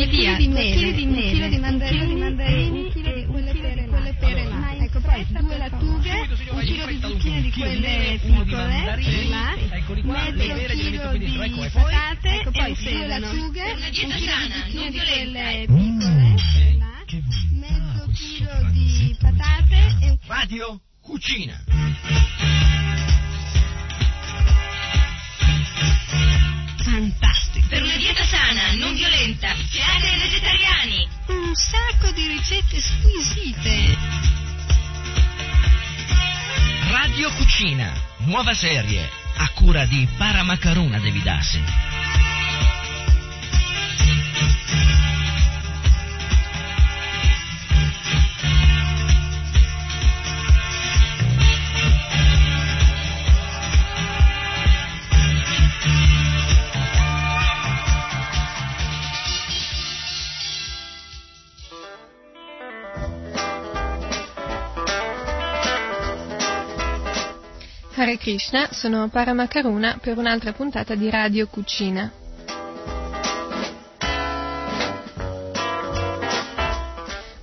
due chili di mele, un chilo di mandarini, un chilo di quelle pere là. Ecco, poi due lattughe, un chilo di zucchine di quelle piccole, là, mezzo chilo di patate, ecco, poi due lattughe, un chilo di zucchine di quelle piccole, là, mezzo chilo di patate e... Radio Cucina. Fantastico! Per una dieta sana, non violenta, ai vegetariani. Un sacco di ricette squisite. Radio Cucina, nuova serie, a cura di Paramacaruna Devidassi. Krishna, sono Paramakaruna per un'altra puntata di Radio Cucina.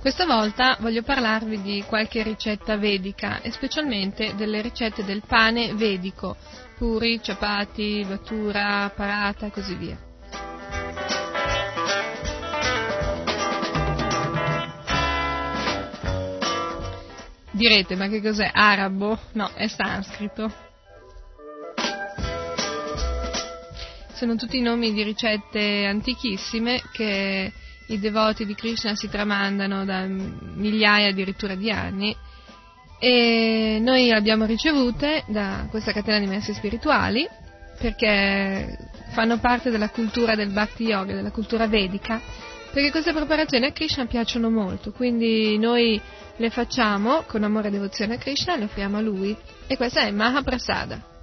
Questa volta voglio parlarvi di qualche ricetta vedica e specialmente delle ricette del pane vedico, puri, ciapati, vatura, parata e così via. Direte, ma che cos'è? Arabo? No, è sanscrito. Sono tutti nomi di ricette antichissime che i devoti di Krishna si tramandano da migliaia addirittura di anni e noi le abbiamo ricevute da questa catena di messi spirituali perché fanno parte della cultura del Bhakti Yoga, della cultura vedica, perché queste preparazioni a Krishna piacciono molto, quindi noi le facciamo con amore e devozione a Krishna le offriamo a lui. E questa è Mahaprasada.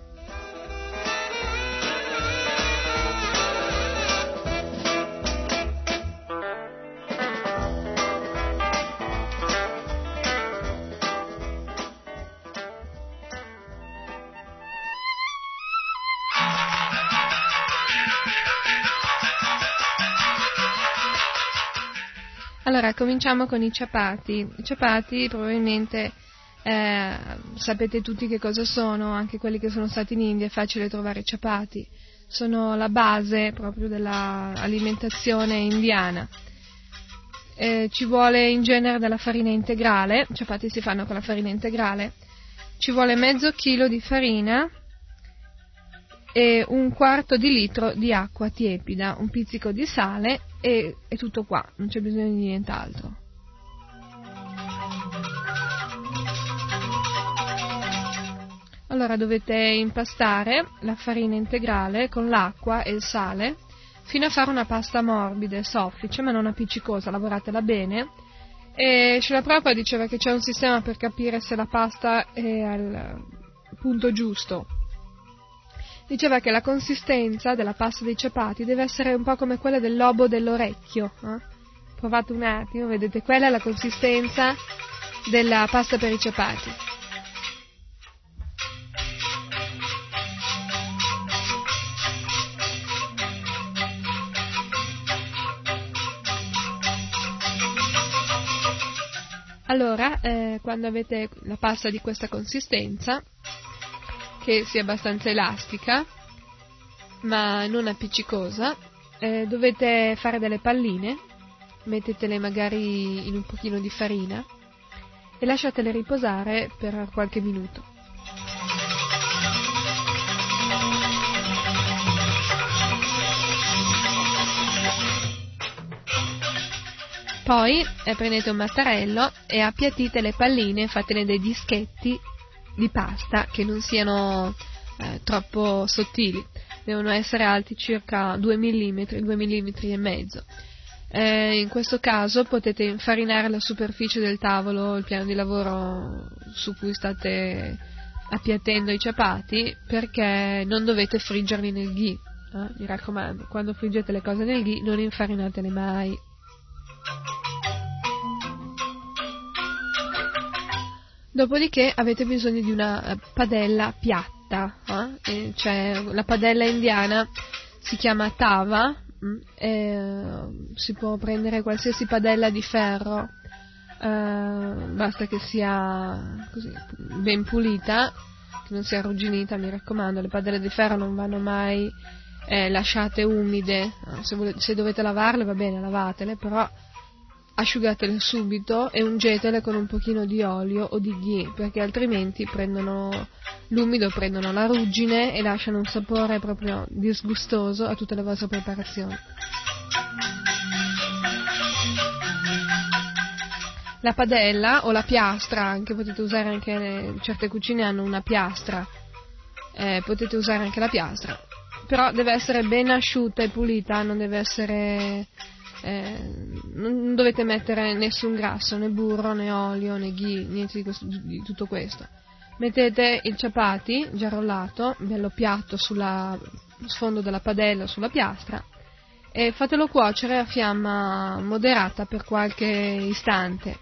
Allora, cominciamo con i ciapati. I ciapati probabilmente eh, sapete tutti che cosa sono, anche quelli che sono stati in India, è facile trovare i ciapati. Sono la base proprio dell'alimentazione indiana. Eh, ci vuole in genere della farina integrale, i ciapati si fanno con la farina integrale, ci vuole mezzo chilo di farina e un quarto di litro di acqua tiepida, un pizzico di sale e è tutto qua, non c'è bisogno di nient'altro. Allora dovete impastare la farina integrale con l'acqua e il sale fino a fare una pasta morbida e soffice, ma non appiccicosa, lavoratela bene. E Srila Prabhupada diceva che c'è un sistema per capire se la pasta è al punto giusto. Diceva che la consistenza della pasta dei ciapati deve essere un po' come quella del lobo dell'orecchio. Eh? Provate un attimo, vedete, quella è la consistenza della pasta per i ciapati. Allora, eh, quando avete la pasta di questa consistenza, che sia abbastanza elastica, ma non appiccicosa, eh, dovete fare delle palline, mettetele magari in un pochino di farina e lasciatele riposare per qualche minuto. Poi eh, prendete un mattarello e appiattite le palline, fatene dei dischetti di pasta che non siano eh, troppo sottili, devono essere alti circa 2 mm, 2 mm e mezzo. Eh, in questo caso potete infarinare la superficie del tavolo, il piano di lavoro su cui state appiattendo i ciapati, perché non dovete friggerli nel ghee. Eh? Mi raccomando, quando friggete le cose nel ghee non infarinatele mai. Dopodiché avete bisogno di una eh, padella piatta, eh? cioè la padella indiana si chiama tava, mm, e, si può prendere qualsiasi padella di ferro, eh, basta che sia così, ben pulita, che non sia arrugginita, mi raccomando, le padelle di ferro non vanno mai eh, lasciate umide, se, volete, se dovete lavarle va bene, lavatele, però asciugatele subito e ungetele con un pochino di olio o di ghee perché altrimenti prendono l'umido, prendono la ruggine e lasciano un sapore proprio disgustoso a tutte le vostre preparazioni. La padella o la piastra, anche potete usare anche certe cucine hanno una piastra, eh, potete usare anche la piastra, però deve essere ben asciutta e pulita, non deve essere eh, non dovete mettere nessun grasso, né burro, né olio, né ghee, niente di, questo, di tutto questo. Mettete il ciapati già rollato, bello piatto sullo sfondo della padella, sulla piastra, e fatelo cuocere a fiamma moderata per qualche istante.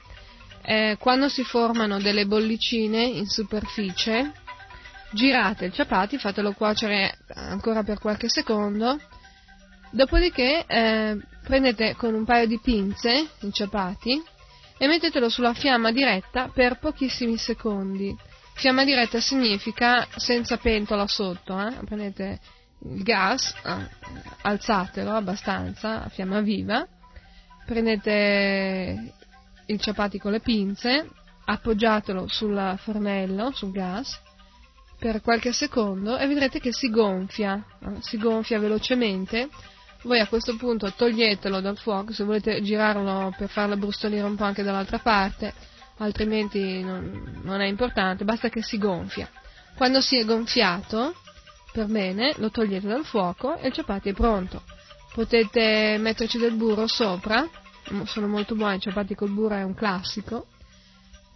Eh, quando si formano delle bollicine in superficie, girate il ciapati, fatelo cuocere ancora per qualche secondo, dopodiché eh, prendete con un paio di pinze, inciappati, e mettetelo sulla fiamma diretta per pochissimi secondi. Fiamma diretta significa senza pentola sotto, eh? prendete il gas, eh, alzatelo abbastanza a fiamma viva, prendete il ciapati con le pinze, appoggiatelo sul fornello, sul gas, per qualche secondo e vedrete che si gonfia, eh? si gonfia velocemente voi a questo punto toglietelo dal fuoco, se volete girarlo per farlo brustolire un po' anche dall'altra parte, altrimenti non, non è importante, basta che si gonfia. Quando si è gonfiato, per bene, lo togliete dal fuoco e il ciapati è pronto. Potete metterci del burro sopra, sono molto buoni, i ciapati col burro è un classico,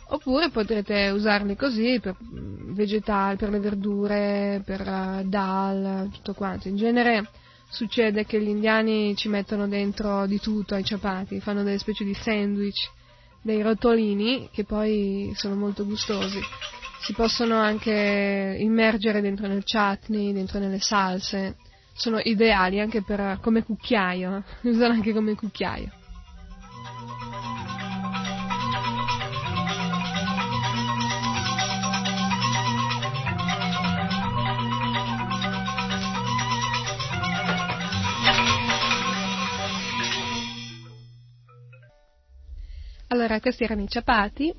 oppure potrete usarli così per vegetali, per le verdure, per uh, dal, tutto quanto. In genere succede che gli indiani ci mettono dentro di tutto ai ciapati, fanno delle specie di sandwich, dei rotolini che poi sono molto gustosi. Si possono anche immergere dentro nel chutney, dentro nelle salse, sono ideali anche per, come cucchiaio, li usano anche come cucchiaio. Allora, questi erano i ciapati.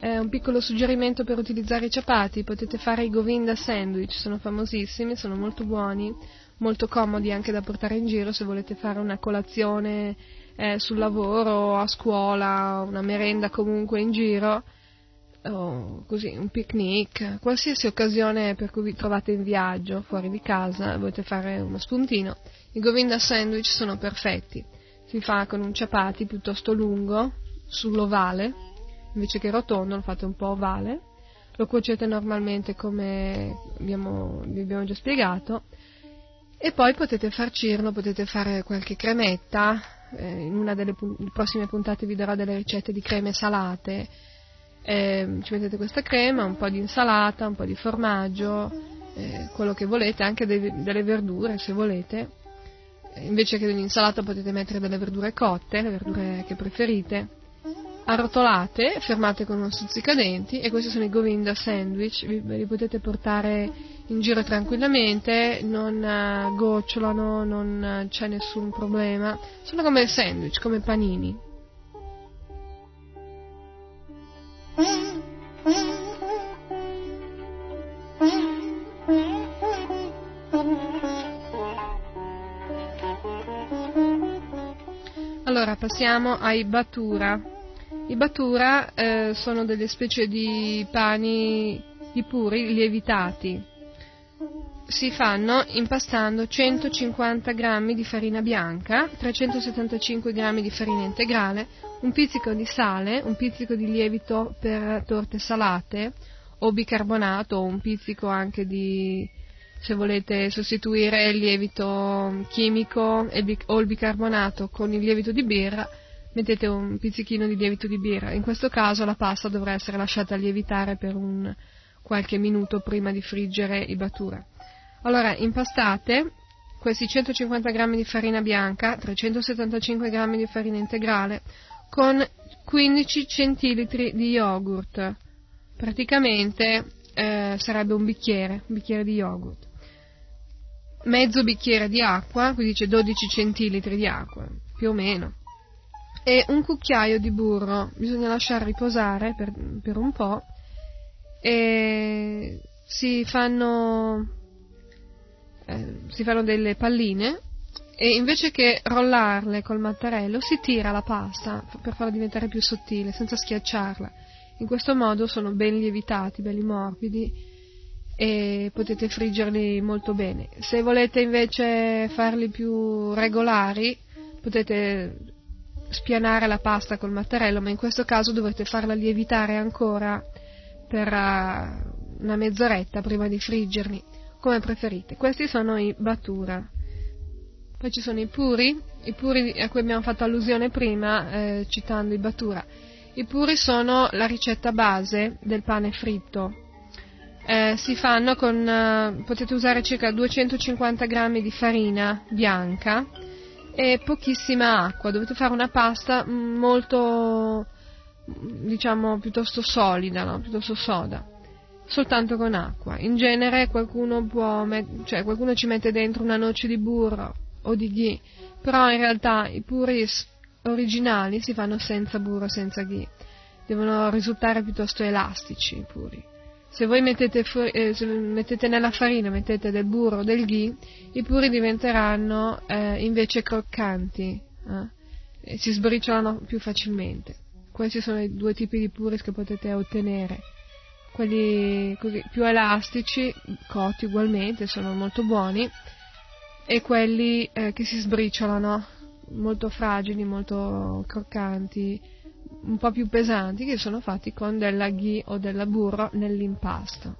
Eh, un piccolo suggerimento per utilizzare i ciapati, potete fare i Govinda sandwich, sono famosissimi, sono molto buoni, molto comodi anche da portare in giro se volete fare una colazione eh, sul lavoro, a scuola, una merenda comunque in giro, o così, un picnic, qualsiasi occasione per cui vi trovate in viaggio, fuori di casa, volete fare uno spuntino. I Govinda sandwich sono perfetti, si fa con un ciapati piuttosto lungo, sull'ovale, invece che rotondo lo fate un po' ovale, lo cuocete normalmente come abbiamo, vi abbiamo già spiegato e poi potete farcirlo, potete fare qualche cremetta, eh, in una delle prossime puntate vi darò delle ricette di creme salate, eh, ci mettete questa crema, un po' di insalata, un po' di formaggio, eh, quello che volete, anche de- delle verdure se volete, invece che dell'insalata potete mettere delle verdure cotte, le verdure che preferite, arrotolate, fermate con uno stuzzicadenti e questi sono i Govinda sandwich, ve li potete portare in giro tranquillamente, non uh, gocciolano, non uh, c'è nessun problema, sono come sandwich, come panini. Allora passiamo ai batura. I batura eh, sono delle specie di pani di puri lievitati. Si fanno impastando 150 g di farina bianca, 375 g di farina integrale, un pizzico di sale, un pizzico di lievito per torte salate o bicarbonato o un pizzico anche di se volete sostituire il lievito chimico o il bicarbonato con il lievito di birra mettete un pizzichino di lievito di birra. In questo caso la pasta dovrà essere lasciata lievitare per un qualche minuto prima di friggere i batura. Allora, impastate questi 150 g di farina bianca, 375 g di farina integrale, con 15 centilitri di yogurt. Praticamente eh, sarebbe un bicchiere, un bicchiere di yogurt. Mezzo bicchiere di acqua, qui dice 12 centilitri di acqua, più o meno. E un cucchiaio di burro, bisogna lasciare riposare per, per un po' e si fanno, eh, si fanno delle palline e invece che rollarle col mattarello si tira la pasta per farla diventare più sottile senza schiacciarla. In questo modo sono ben lievitati, belli morbidi e potete friggerli molto bene. Se volete invece farli più regolari potete spianare la pasta col mattarello, ma in questo caso dovrete farla lievitare ancora per eh, una mezz'oretta prima di friggerli, come preferite. Questi sono i batura. Poi ci sono i puri, i puri a cui abbiamo fatto allusione prima eh, citando i batura. I puri sono la ricetta base del pane fritto. Eh, si fanno con, eh, potete usare circa 250 g di farina bianca e pochissima acqua. Dovete fare una pasta molto, diciamo, piuttosto solida, no? piuttosto soda soltanto con acqua. In genere qualcuno, può met- cioè, qualcuno ci mette dentro una noce di burro o di ghee, però in realtà i puris originali si fanno senza burro, senza ghee. Devono risultare piuttosto elastici i puri. Se voi mettete, fu- eh, se mettete, nella farina mettete del burro del ghee, i puri diventeranno eh, invece croccanti eh? e si sbriciolano più facilmente. Questi sono i due tipi di puris che potete ottenere quelli così, più elastici, cotti ugualmente, sono molto buoni, e quelli eh, che si sbriciolano, molto fragili, molto croccanti, un po' più pesanti, che sono fatti con della ghee o della burro nell'impasto.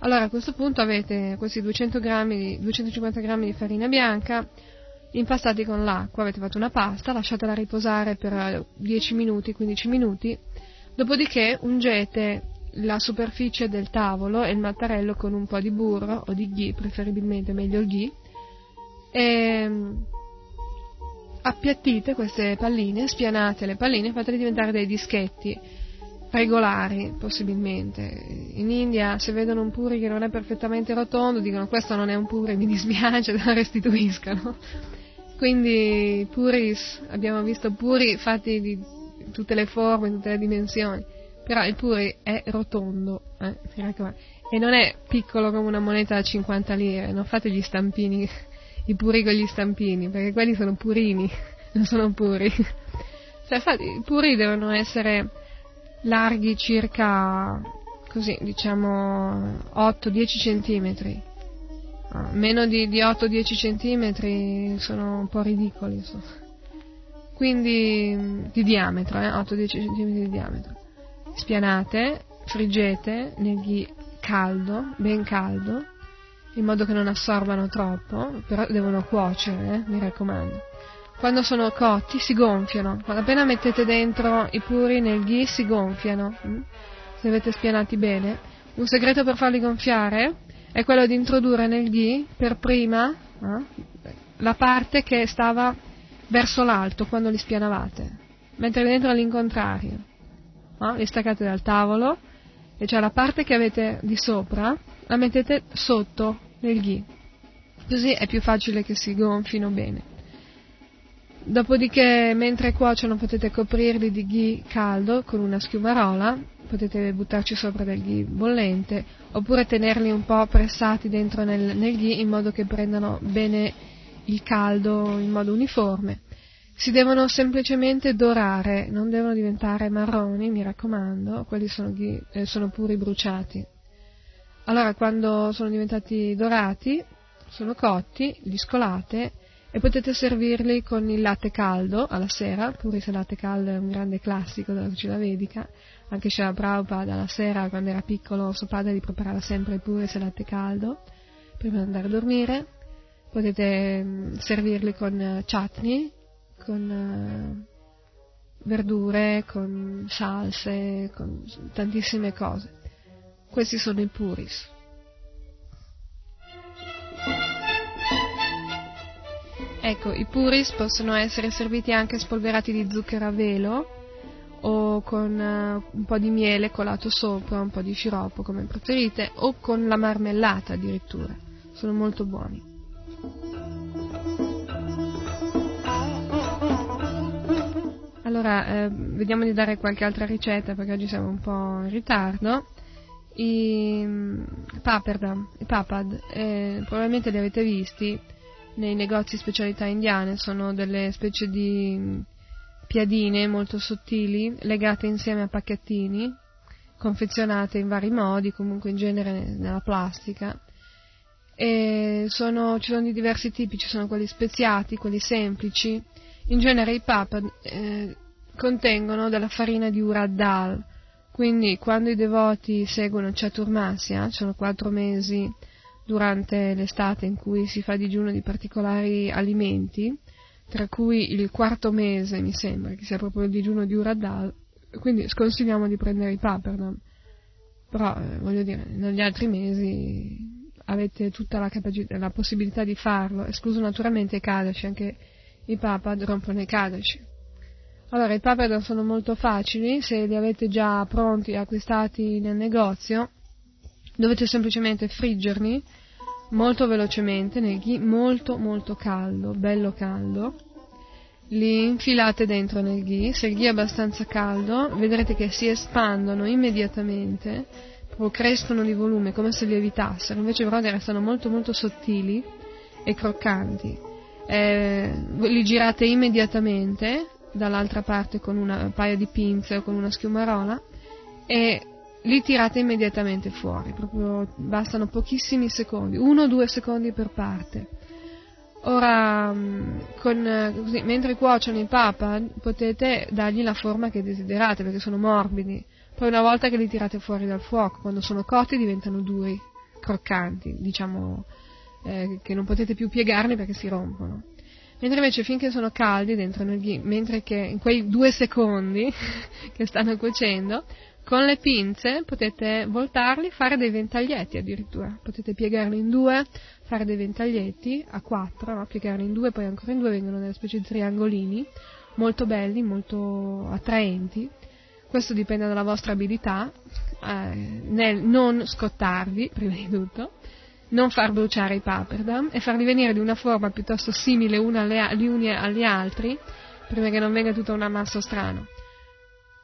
Allora a questo punto avete questi 200 grammi, 250 g di farina bianca impastati con l'acqua, avete fatto una pasta, lasciatela riposare per 10 minuti, 15 minuti, dopodiché ungete la superficie del tavolo e il mattarello con un po' di burro o di ghee, preferibilmente meglio il ghee, e appiattite queste palline, spianate le palline, fatele diventare dei dischetti regolari, possibilmente. In India se vedono un puri che non è perfettamente rotondo, dicono questo non è un puri, mi dispiace, lo restituiscano. Quindi puris, abbiamo visto puri fatti di tutte le forme, tutte le dimensioni però il puri è rotondo, eh, e non è piccolo come una moneta da 50 lire, non fate gli stampini, i puri con gli stampini, perché quelli sono purini, non sono puri. Cioè, infatti, i puri devono essere larghi circa, così, diciamo, 8-10 centimetri. Ah, meno di, di 8-10 centimetri sono un po' ridicoli, insomma. Quindi, di diametro, eh, 8-10 centimetri di diametro spianate, friggete nel ghee caldo, ben caldo, in modo che non assorbano troppo, però devono cuocere, eh, mi raccomando. Quando sono cotti si gonfiano, quando appena mettete dentro i puri nel ghee si gonfiano, hm? se avete spianati bene. Un segreto per farli gonfiare è quello di introdurre nel ghee per prima eh, la parte che stava verso l'alto quando li spianavate, mentre dentro all'incontrario no? li staccate dal tavolo e cioè la parte che avete di sopra la mettete sotto nel ghee, così è più facile che si gonfino bene. Dopodiché, mentre cuociono, potete coprirli di ghee caldo con una schiumarola, potete buttarci sopra del ghee bollente, oppure tenerli un po' pressati dentro nel, nel ghee in modo che prendano bene il caldo in modo uniforme. Si devono semplicemente dorare, non devono diventare marroni, mi raccomando, quelli sono, eh, sono puri bruciati. Allora, quando sono diventati dorati, sono cotti, li scolate e potete servirli con il latte caldo alla sera, pure se il latte caldo è un grande classico della cucina vedica, anche Shara Prabhupada alla sera, quando era piccolo, suo padre gli preparava sempre il pure se latte caldo, prima di andare a dormire. Potete mm, servirli con eh, chutney, con eh, verdure, con salse, con tantissime cose. Questi sono i puris. Ecco, i puris possono essere serviti anche spolverati di zucchero a velo o con uh, un po' di miele colato sopra, un po' di sciroppo come preferite, o con la marmellata addirittura. Sono molto buoni. Allora, eh, vediamo di dare qualche altra ricetta perché oggi siamo un po' in ritardo. I paperdam, i papad, eh, probabilmente li avete visti nei negozi specialità indiane, sono delle specie di mm, piadine molto sottili legate insieme a pacchettini, confezionate in vari modi, comunque in genere nella plastica. Sono, ci sono di diversi tipi, ci sono quelli speziati, quelli semplici. In genere i papad eh, contengono della farina di urad dal, quindi quando i devoti seguono Chaturmasya, sono quattro mesi durante l'estate in cui si fa digiuno di particolari alimenti, tra cui il quarto mese mi sembra che sia proprio il digiuno di Uradal, quindi sconsigliamo di prendere i paperdam. Però, eh, voglio dire, negli altri mesi avete tutta la, capacità, la possibilità di farlo, escluso naturalmente i Kadashi, anche i papad rompono i Kadashi. Allora, i papadon sono molto facili, se li avete già pronti, acquistati nel negozio, dovete semplicemente friggerli molto velocemente nel ghee molto molto caldo, bello caldo. Li infilate dentro nel ghee, se il ghee è abbastanza caldo, vedrete che si espandono immediatamente, proprio crescono di volume come se lievitassero, invece però restano molto molto sottili e croccanti. Eh, li girate immediatamente dall'altra parte con una, un paio di pinze o con una schiumarola e li tirate immediatamente fuori, proprio bastano pochissimi secondi, uno o due secondi per parte. Ora, mm, con, così, mentre cuociono i papa, potete dargli la forma che desiderate, perché sono morbidi. Poi una volta che li tirate fuori dal fuoco, quando sono cotti diventano duri, croccanti, diciamo eh, che non potete più piegarli perché si rompono mentre invece finché sono caldi dentro nel ghee, mentre che in quei due secondi che stanno cuocendo, con le pinze potete voltarli, fare dei ventaglietti addirittura, potete piegarli in due, fare dei ventaglietti a quattro, no? piegarli in due, poi ancora in due vengono delle specie di triangolini, molto belli, molto attraenti. Questo dipende dalla vostra abilità eh, nel non scottarvi, prima di tutto, non far bruciare i paperdam e farli venire di una forma piuttosto simile gli uni agli altri, prima che non venga tutto un ammasso strano.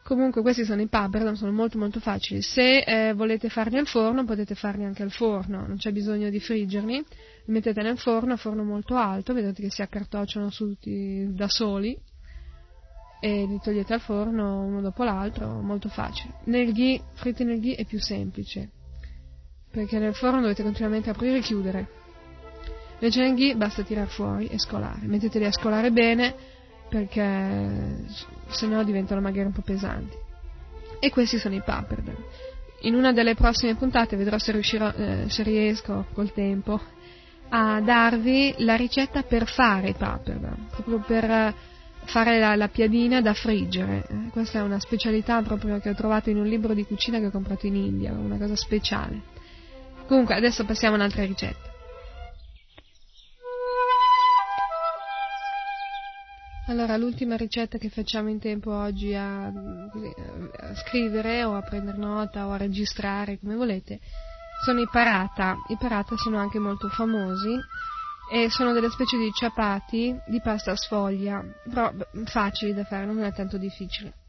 Comunque questi sono i paperdam, sono molto molto facili. Se eh, volete farli al forno potete farli anche al forno, non c'è bisogno di friggerli, li mettete nel forno a forno molto alto, vedete che si accartocciano tutti da soli e li togliete al forno uno dopo l'altro, molto facile. Nel ghee, fritti nel ghee è più semplice perché nel forno dovete continuamente aprire e chiudere. Invece nel ghee basta tirare fuori e scolare. Metteteli a scolare bene perché se no diventano magari un po' pesanti. E questi sono i pappardelle. In una delle prossime puntate vedrò se, riuscirò, eh, se riesco col tempo a darvi la ricetta per fare i pappardelle, proprio per fare la, la piadina da friggere. Eh, questa è una specialità proprio che ho trovato in un libro di cucina che ho comprato in India, una cosa speciale. Comunque, adesso passiamo a un'altra ricetta. Allora, l'ultima ricetta che facciamo in tempo oggi a, a, scrivere o a prendere nota o a registrare, come volete, sono i parata. I parata sono anche molto famosi e sono delle specie di ciapati di pasta sfoglia, però facili da fare, non è tanto difficile.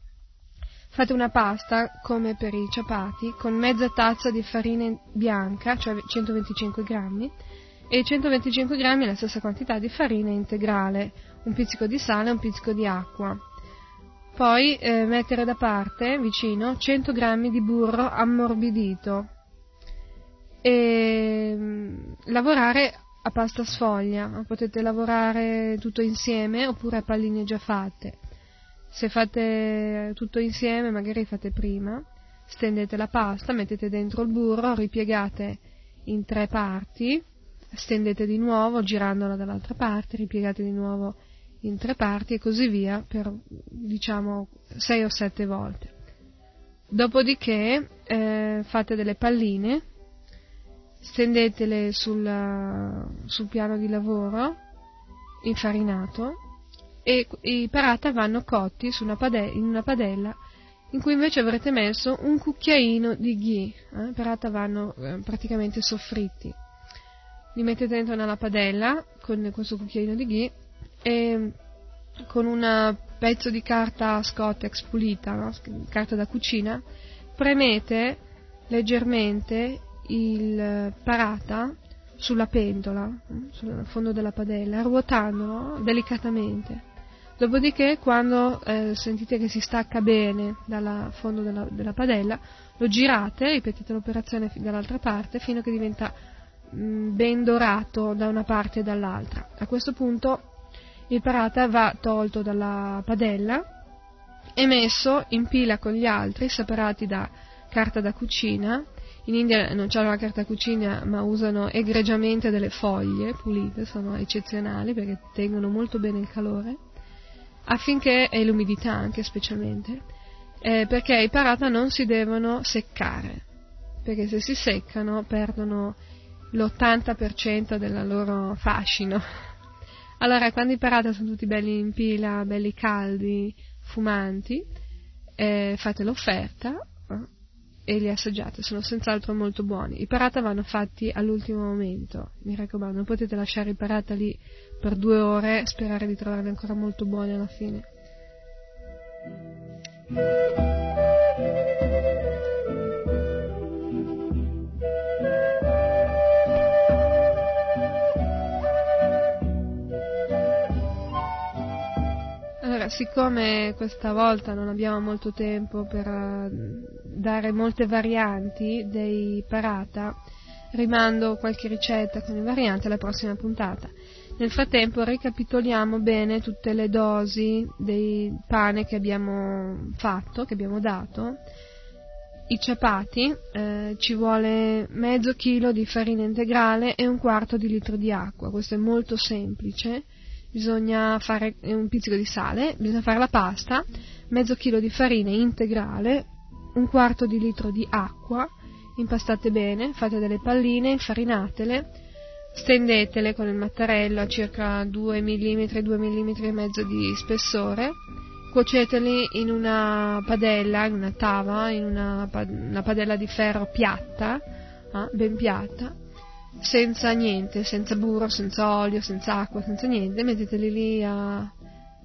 Fate una pasta, come per i ciapati, con mezza tazza di farina bianca, cioè 125 grammi, e 125 grammi la stessa quantità di farina integrale, un pizzico di sale e un pizzico di acqua. Poi eh, mettere da parte, vicino, 100 grammi di burro ammorbidito e mm, lavorare a pasta sfoglia, potete lavorare tutto insieme oppure a palline già fatte. Se fate tutto insieme, magari fate prima, stendete la pasta, mettete dentro il burro, ripiegate in tre parti, stendete di nuovo girandola dall'altra parte, ripiegate di nuovo in tre parti e così via per diciamo sei o sette volte. Dopodiché eh, fate delle palline, stendetele sul, sul piano di lavoro infarinato e i parata vanno cotti una padella, in una padella in cui invece avrete messo un cucchiaino di ghee, eh? parata vanno eh, praticamente soffritti. Li mettete dentro nella padella con questo cucchiaino di ghee e con un pezzo di carta Scottex pulita, no? carta da cucina, premete leggermente il parata sulla pentola, sul fondo della padella, ruotandolo delicatamente. Dopodiché, quando eh, sentite che si stacca bene dal fondo della, della, padella, lo girate, ripetete l'operazione dall'altra parte fino a che diventa mh, mm, ben dorato da una parte e dall'altra. A questo punto il parata va tolto dalla padella e messo in pila con gli altri, separati da carta da cucina. In India non c'è la carta cucina, ma usano egregiamente delle foglie pulite, sono eccezionali perché tengono molto bene il calore affinché, e l'umidità anche specialmente, eh, perché i parata non si devono seccare, perché se si seccano perdono l'80% del loro fascino. Allora, quando i parata sono tutti belli in pila, belli caldi, fumanti, eh, fate l'offerta e li assaggiate, sono senz'altro molto buoni. I parata vanno fatti all'ultimo momento, mi raccomando, non potete lasciare i parata lì per due ore e sperare di trovarli ancora molto buoni alla fine. Allora, siccome questa volta non abbiamo molto tempo per dare molte varianti dei parata, rimando qualche ricetta con le varianti alla prossima puntata. Nel frattempo ricapitoliamo bene tutte le dosi del pane che abbiamo fatto, che abbiamo dato. I ciapati, eh, ci vuole mezzo chilo di farina integrale e un quarto di litro di acqua, questo è molto semplice, bisogna fare un pizzico di sale, bisogna fare la pasta, mezzo chilo di farina integrale, un quarto di litro di acqua, impastate bene, fate delle palline, infarinatele, stendetele con il mattarello a circa 2 mm, 2 mm e mezzo di spessore, cuoceteli in una padella, in una tava, in una, una padella di ferro piatta, eh, ben piatta, senza niente, senza burro, senza olio, senza acqua, senza niente, metteteli lì a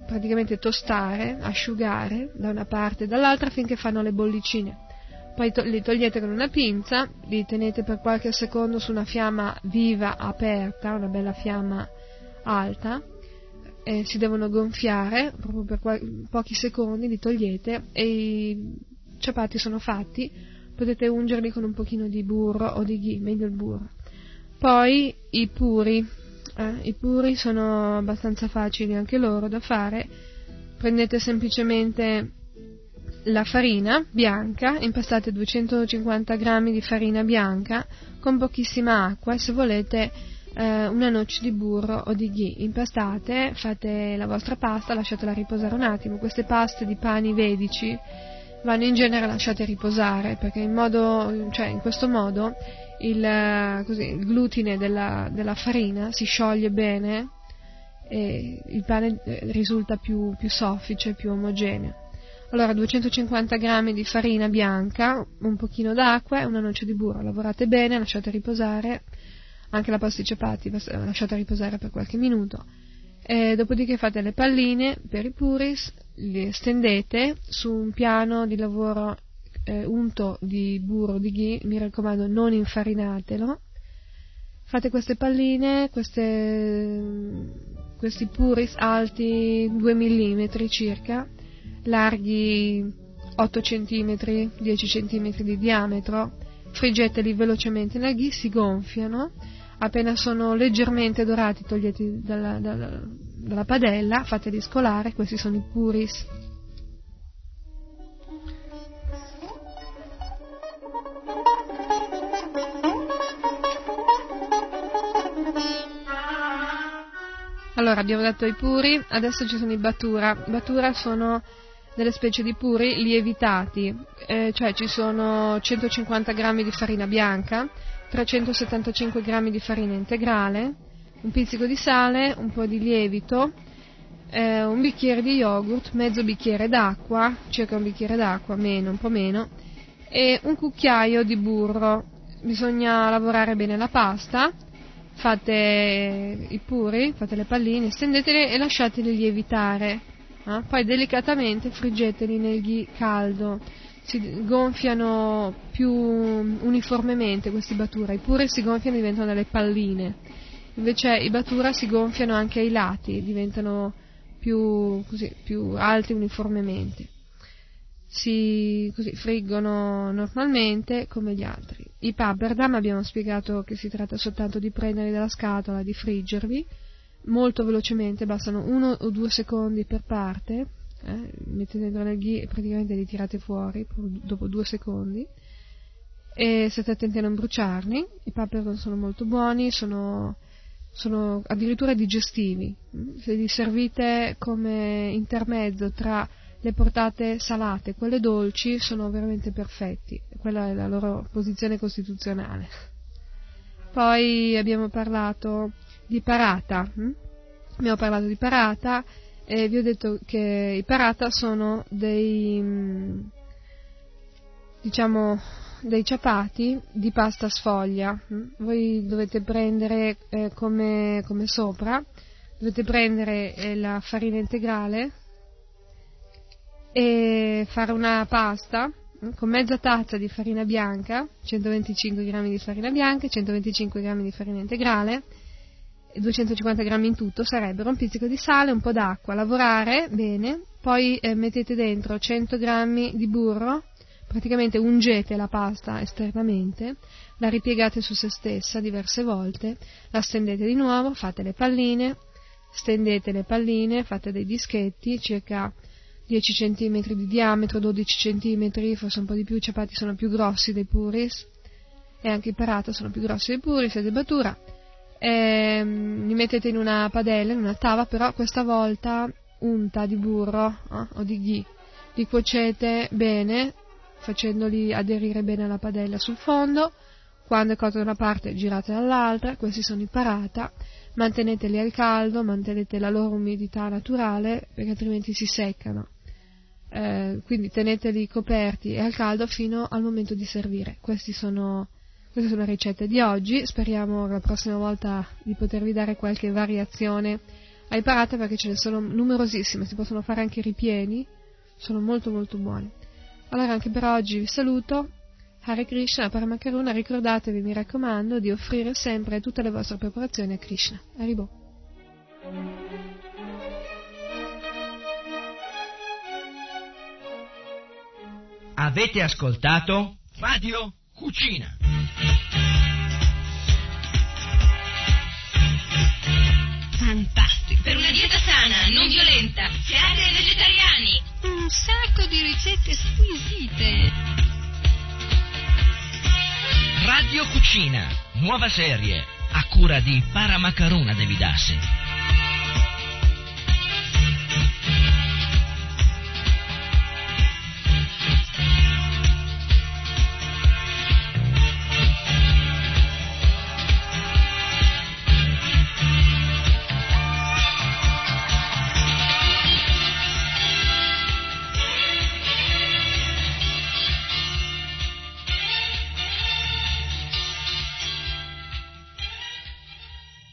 praticamente tostare, asciugare da una parte e dall'altra finché fanno le bollicine. Poi to- li togliete con una pinza, li tenete per qualche secondo su una fiamma viva, aperta, una bella fiamma alta, si devono gonfiare proprio per qual- pochi secondi, li togliete e i ciapati sono fatti, potete ungerli con un pochino di burro o di ghee, meglio il burro. Poi i puri, eh, i puri sono abbastanza facili anche loro da fare, prendete semplicemente la farina bianca, impastate 250 g di farina bianca con pochissima acqua e se volete eh, una noce di burro o di ghee. Impastate, fate la vostra pasta, lasciatela riposare un attimo. Queste paste di pani vedici vanno in genere lasciate riposare perché in, modo, cioè in questo modo il, così, il glutine della, della, farina si scioglie bene e il pane eh, risulta più, più soffice, più omogeneo. Allora 250 g di farina bianca, un pochino d'acqua e una noce di burro. Lavorate bene, lasciate riposare, anche la pasta di ciapati lasciate riposare per qualche minuto. E dopodiché fate le palline per i puris, le stendete su un piano di lavoro eh, unto di burro di ghee, mi raccomando non infarinatelo. Fate queste palline, queste, questi puris alti 2 mm circa, larghi 8 cm, 10 cm di diametro, friggeteli velocemente nel ghee, si gonfiano, appena sono leggermente dorati toglieti dalla, dalla, dalla padella, fateli scolare, questi sono i puris. Allora, abbiamo detto i puri, adesso ci sono i batura. Batura sono delle specie di puri lievitati, eh, cioè ci sono 150 g di farina bianca, 375 g di farina integrale, un pizzico di sale, un po' di lievito, eh, un bicchiere di yogurt, mezzo bicchiere d'acqua, circa un bicchiere d'acqua, meno, un po' meno, e un cucchiaio di burro. Bisogna lavorare bene la pasta, fate i puri, fate le palline, stendetele e lasciateli lievitare. Eh? Poi delicatamente friggeteli nel ghi caldo. Si gonfiano più uniformemente questi batura, i puri si gonfiano e diventano delle palline. Invece i batura si gonfiano anche ai lati, diventano più, così, più alti uniformemente si così, friggono normalmente come gli altri. I papperdam abbiamo spiegato che si tratta soltanto di prenderli dalla scatola, di friggervi. Molto velocemente, bastano uno o due secondi per parte, eh, dentro nel ghee e praticamente li tirate fuori dopo due secondi. E state attenti a non bruciarli, i papperdam sono molto buoni, sono, sono addirittura digestivi, se li servite come intermezzo tra le portate salate, quelle dolci sono veramente perfetti, quella è la loro posizione costituzionale. Poi abbiamo parlato di parata, hm? abbiamo parlato di parata e vi ho detto che i parata sono dei, mm, diciamo, dei ciapati di pasta sfoglia. Hm? Voi dovete prendere eh, come, come, sopra, dovete prendere eh, la farina integrale, e fare una pasta con mezza tazza di farina bianca, 125 g di farina bianca, 125 g di farina integrale, 250 g in tutto sarebbero un pizzico di sale, un po' d'acqua, lavorare bene, poi eh, mettete dentro 100 g di burro, praticamente ungete la pasta esternamente, la ripiegate su se stessa diverse volte, la stendete di nuovo, fate le palline, stendete le palline, fate dei dischetti circa 10 cm di diametro, 12 cm, forse un po' di più, i ciapati sono più grossi dei puris e anche i parata sono più grossi dei puris e di battura. E, um, li mettete in una padella, in una tava, però questa volta unta di burro eh, o di ghee. Li cuocete bene, facendoli aderire bene alla padella sul fondo. Quando è cotto da una parte girate dall'altra, questi sono i parata, manteneteli al caldo, mantenete la loro umidità naturale perché altrimenti si seccano eh, quindi teneteli coperti e al caldo fino al momento di servire. Sono, queste sono le ricette di oggi, speriamo la prossima volta di potervi dare qualche variazione ai parate perché ce ne sono numerosissime, si possono fare anche ripieni, sono molto molto buoni. Allora anche per oggi vi saluto, Hare Krishna, Paramakaruna, ricordatevi, mi raccomando, di offrire sempre tutte le vostre preparazioni a Krishna. Arrivo. Avete ascoltato Radio Cucina. Fantastico! Per una dieta sana, non violenta, siate vegetariani! Un sacco di ricette squisite! Radio Cucina, nuova serie, a cura di Paramacaruna Devidassi.